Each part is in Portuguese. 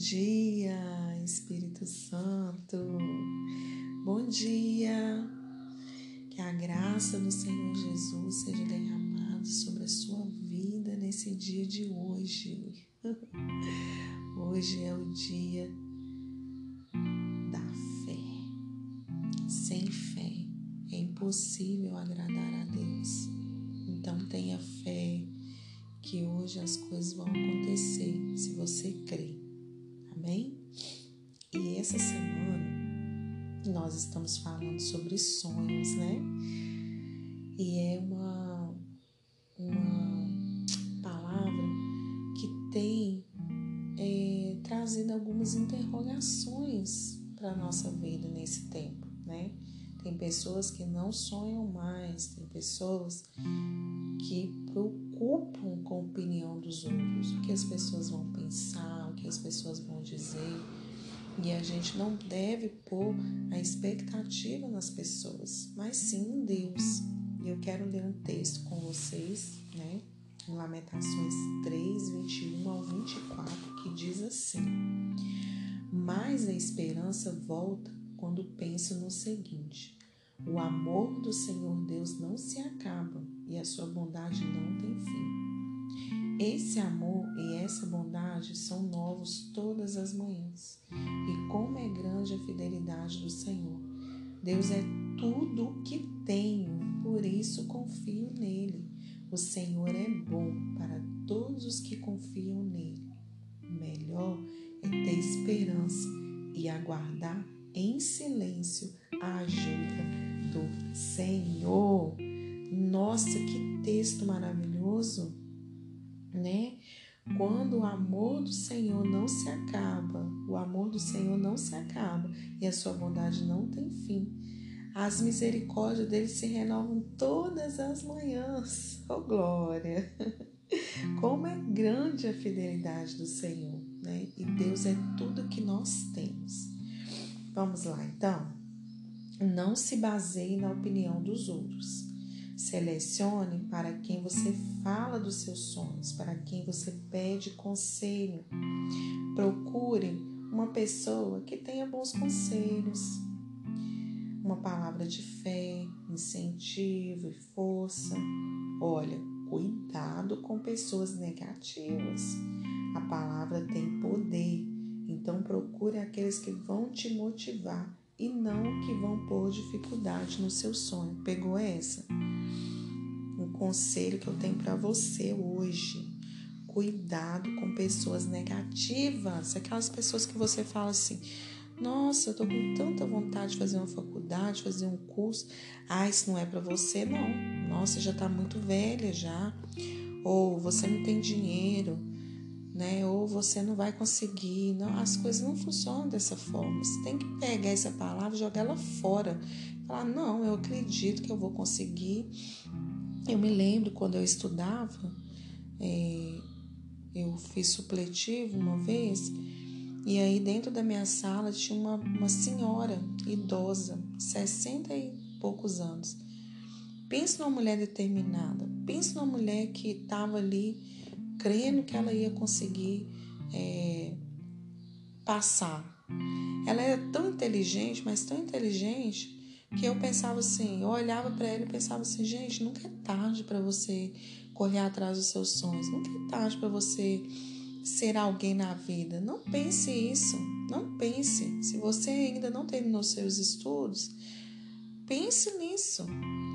dia, Espírito Santo. Bom dia. Que a graça do Senhor Jesus seja derramada sobre a sua vida nesse dia de hoje. Hoje é o dia da fé. Sem fé é impossível agradar a Deus. Então tenha fé que hoje as coisas vão acontecer essa semana nós estamos falando sobre sonhos, né? E é uma, uma palavra que tem é, trazido algumas interrogações para a nossa vida nesse tempo, né? Tem pessoas que não sonham mais, tem pessoas que preocupam com a opinião dos outros, o que as pessoas vão pensar, o que as pessoas vão dizer. E a gente não deve pôr a expectativa nas pessoas, mas sim em Deus. E eu quero ler um texto com vocês, né? Em Lamentações 3, 21 ao 24, que diz assim: Mas a esperança volta quando penso no seguinte: o amor do Senhor Deus não se acaba e a sua bondade não tem fim. Esse amor e essa bondade são novos todas as manhãs. E como é grande a fidelidade do Senhor. Deus é tudo o que tenho, por isso confio nele. O Senhor é bom para todos os que confiam nele. Melhor é ter esperança e aguardar em silêncio a ajuda do Senhor. Nossa, que texto maravilhoso? Quando o amor do Senhor não se acaba, o amor do Senhor não se acaba e a sua bondade não tem fim. As misericórdias dele se renovam todas as manhãs. Oh, glória! Como é grande a fidelidade do Senhor, né? E Deus é tudo que nós temos. Vamos lá, então. Não se baseie na opinião dos outros. Selecione para quem você fala dos seus sonhos, para quem você pede conselho. Procure uma pessoa que tenha bons conselhos, uma palavra de fé, incentivo e força. Olha, cuidado com pessoas negativas. A palavra tem poder, então procure aqueles que vão te motivar e não que vão pôr dificuldade no seu sonho. Pegou essa? Um conselho que eu tenho para você hoje. Cuidado com pessoas negativas, aquelas pessoas que você fala assim: "Nossa, eu tô com tanta vontade de fazer uma faculdade, fazer um curso. Ah, isso não é para você não. Nossa, já tá muito velha já. Ou você não tem dinheiro né? Ou você não vai conseguir. Não, as coisas não funcionam dessa forma. Você tem que pegar essa palavra e jogar ela fora. Falar, não, eu acredito que eu vou conseguir. Eu me lembro quando eu estudava, é, eu fiz supletivo uma vez, e aí dentro da minha sala tinha uma, uma senhora idosa, 60 e poucos anos. Pensa numa mulher determinada, pensa numa mulher que estava ali crendo que ela ia conseguir é, passar. Ela era tão inteligente, mas tão inteligente, que eu pensava assim, eu olhava para ela e pensava assim, gente, nunca é tarde para você correr atrás dos seus sonhos, nunca é tarde para você ser alguém na vida. Não pense isso, não pense. Se você ainda não terminou seus estudos, pense nisso.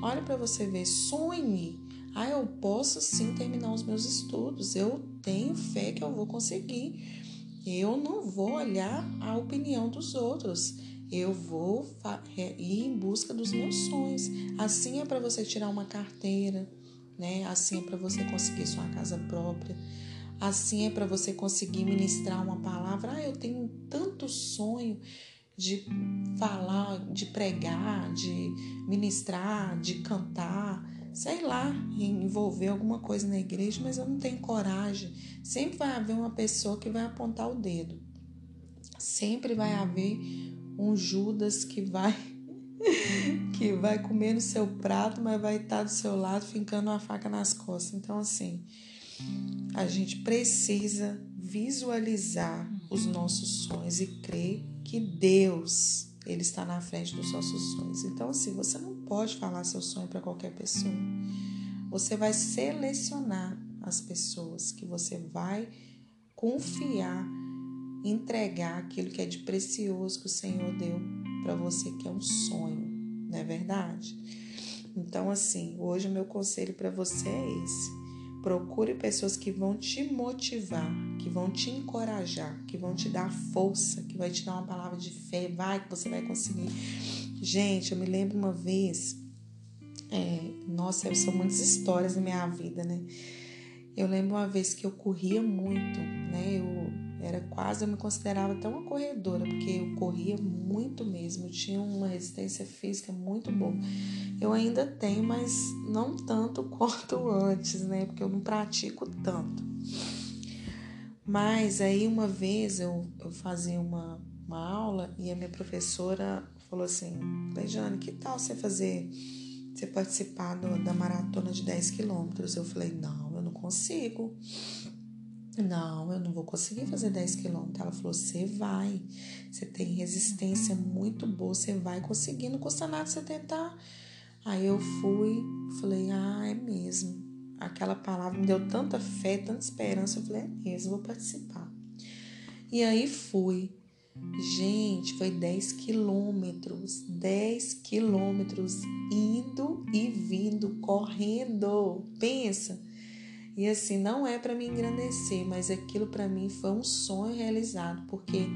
Olha para você ver, sonhe. Ah, eu posso sim terminar os meus estudos, eu tenho fé que eu vou conseguir. Eu não vou olhar a opinião dos outros. Eu vou ir em busca dos meus sonhos. Assim é para você tirar uma carteira, né? Assim é para você conseguir sua casa própria. Assim é para você conseguir ministrar uma palavra. Ah, eu tenho tanto sonho de falar, de pregar, de ministrar, de cantar sei lá, envolver alguma coisa na igreja, mas eu não tenho coragem. Sempre vai haver uma pessoa que vai apontar o dedo. Sempre vai haver um Judas que vai que vai comer no seu prato, mas vai estar do seu lado fincando uma faca nas costas. Então assim, a gente precisa visualizar os nossos sonhos e crer que Deus ele está na frente dos nossos sonhos. Então, assim, você não pode falar seu sonho para qualquer pessoa. Você vai selecionar as pessoas que você vai confiar, entregar aquilo que é de precioso que o Senhor deu para você, que é um sonho, não é verdade? Então, assim, hoje o meu conselho para você é esse Procure pessoas que vão te motivar, que vão te encorajar, que vão te dar força, que vai te dar uma palavra de fé, vai que você vai conseguir. Gente, eu me lembro uma vez, é, nossa, são muitas histórias na minha vida, né? Eu lembro uma vez que eu corria muito, né? Eu era quase, eu me considerava até uma corredora, porque eu corria muito mesmo, eu tinha uma resistência física muito boa. Eu ainda tenho, mas não tanto quanto antes, né? Porque eu não pratico tanto. Mas aí uma vez eu, eu fazia uma, uma aula e a minha professora falou assim: Lejane, que tal você fazer, você participar do, da maratona de 10 quilômetros? Eu falei: não, eu não consigo. Não, eu não vou conseguir fazer 10 quilômetros. Ela falou: você vai, você tem resistência muito boa, você vai conseguir, não custa nada você tentar. Aí eu fui, falei, ah, é mesmo. Aquela palavra me deu tanta fé, tanta esperança. Eu falei, é mesmo, vou participar. E aí fui. Gente, foi 10 quilômetros, 10 quilômetros indo e vindo, correndo. Pensa. E assim, não é para me engrandecer, mas aquilo para mim foi um sonho realizado, porque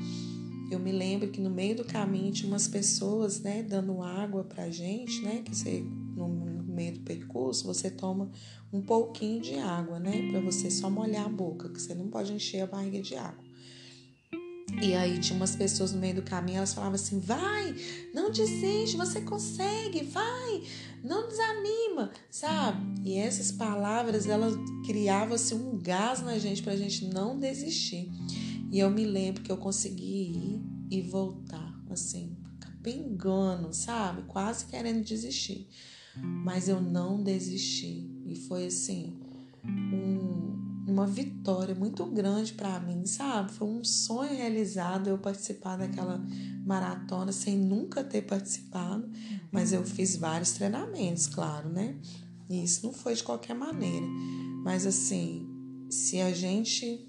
eu me lembro que no meio do caminho tinha umas pessoas, né, dando água pra gente, né, que você no meio do percurso você toma um pouquinho de água, né, para você só molhar a boca, que você não pode encher a barriga de água. E aí tinha umas pessoas no meio do caminho, elas falavam assim: "Vai, não desiste, você consegue, vai, não desanima", sabe? E essas palavras elas criavam assim um gás na gente para a gente não desistir. E eu me lembro que eu consegui ir e voltar, assim, capengando, sabe? Quase querendo desistir. Mas eu não desisti. E foi assim, um, uma vitória muito grande para mim, sabe? Foi um sonho realizado eu participar daquela maratona sem nunca ter participado, mas eu fiz vários treinamentos, claro, né? E isso não foi de qualquer maneira. Mas assim, se a gente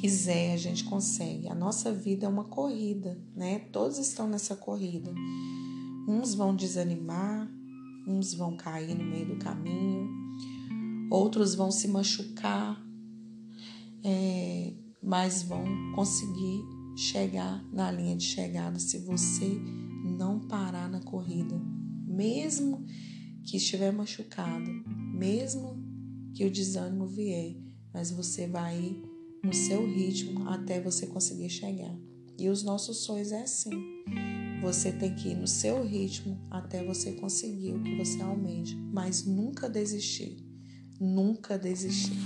quiser, a gente consegue. A nossa vida é uma corrida, né? Todos estão nessa corrida. Uns vão desanimar, uns vão cair no meio do caminho, outros vão se machucar, é, mas vão conseguir chegar na linha de chegada se você não parar na corrida, mesmo que estiver machucado, mesmo que o desânimo vier, mas você vai ir no seu ritmo até você conseguir chegar. E os nossos sonhos é assim. Você tem que ir no seu ritmo até você conseguir o que você almeja, mas nunca desistir. Nunca desistir.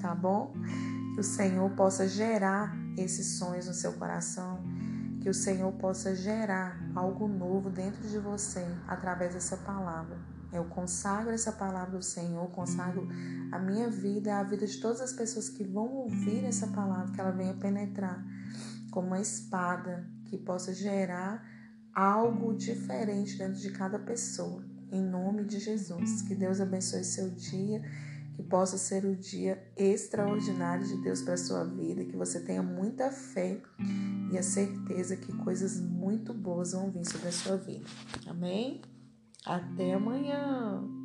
Tá bom? Que o Senhor possa gerar esses sonhos no seu coração, que o Senhor possa gerar algo novo dentro de você através dessa palavra. Eu consagro essa palavra ao Senhor, consagro a minha vida, a vida de todas as pessoas que vão ouvir essa palavra, que ela venha penetrar como uma espada que possa gerar algo diferente dentro de cada pessoa. Em nome de Jesus. Que Deus abençoe seu dia, que possa ser o dia extraordinário de Deus para sua vida, que você tenha muita fé e a certeza que coisas muito boas vão vir sobre a sua vida. Amém? Até amanhã!